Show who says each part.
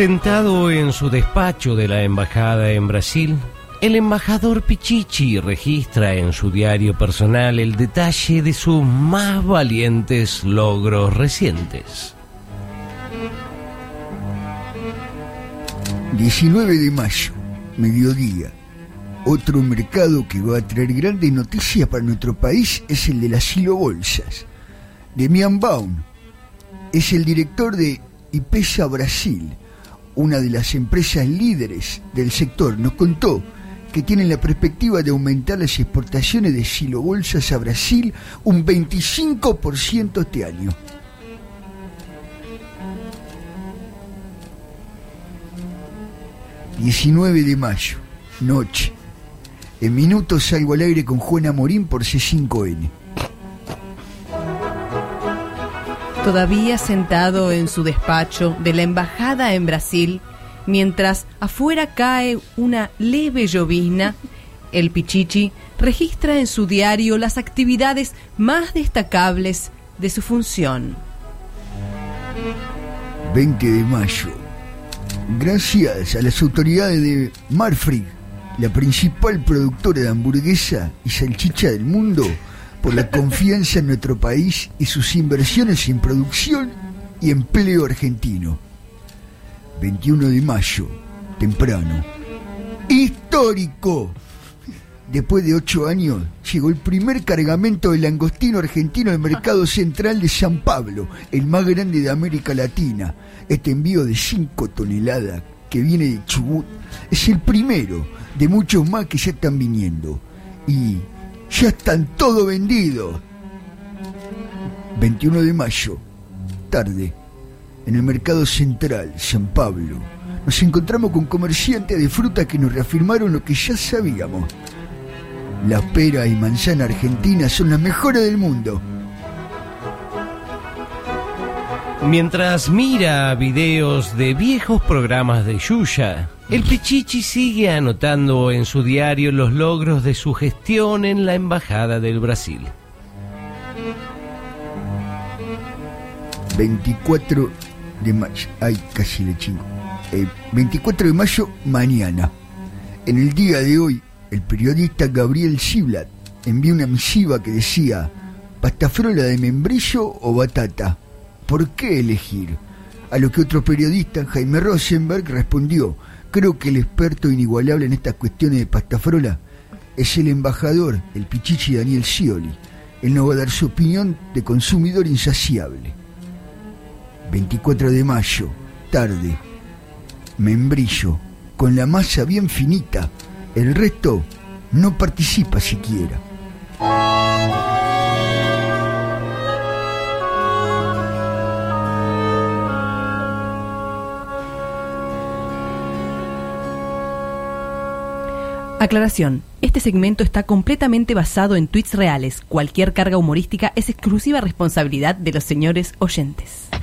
Speaker 1: Sentado en su despacho de la embajada en Brasil, el embajador Pichichi registra en su diario personal el detalle de sus más valientes logros recientes.
Speaker 2: 19 de mayo, mediodía. Otro mercado que va a traer grandes noticias para nuestro país es el de las silobolsas. Demian Baum es el director de IPESA Brasil, una de las empresas líderes del sector. Nos contó que tienen la perspectiva de aumentar las exportaciones de silobolsas a Brasil un 25% este año. ...19 de mayo, noche. En minutos salgo al aire con Juana Morín por C5N.
Speaker 3: Todavía sentado en su despacho de la embajada en Brasil, mientras afuera cae una leve llovizna, el Pichichi registra en su diario las actividades más destacables de su función.
Speaker 2: 20 de mayo. Gracias a las autoridades de Marfrig, la principal productora de hamburguesa y salchicha del mundo, por la confianza en nuestro país y sus inversiones en producción y empleo argentino. 21 de mayo, temprano. ¡Histórico! Después de ocho años, llegó el primer cargamento de langostino argentino al mercado central de San Pablo, el más grande de América Latina. Este envío de 5 toneladas que viene de Chubut es el primero de muchos más que ya están viniendo. Y ya están todo vendidos. 21 de mayo, tarde, en el mercado central, San Pablo, nos encontramos con comerciantes de fruta que nos reafirmaron lo que ya sabíamos. Las peras y manzana argentinas son las mejores del mundo.
Speaker 1: Mientras mira videos de viejos programas de Yuya, el Pichichi sigue anotando en su diario los logros de su gestión en la Embajada del Brasil.
Speaker 2: 24 de mayo. Ay, casi le chingo. Eh, 24 de mayo, mañana. En el día de hoy, el periodista Gabriel Siblat envió una misiva que decía: ¿pastafrola de membrillo o batata? ¿Por qué elegir? A lo que otro periodista, Jaime Rosenberg, respondió: Creo que el experto inigualable en estas cuestiones de pastafrola es el embajador, el pichichi Daniel Scioli. Él nos va a dar su opinión de consumidor insaciable. 24 de mayo, tarde. Membrillo, con la masa bien finita. El resto no participa siquiera.
Speaker 3: Aclaración. Este segmento está completamente basado en tweets reales. Cualquier carga humorística es exclusiva responsabilidad de los señores oyentes.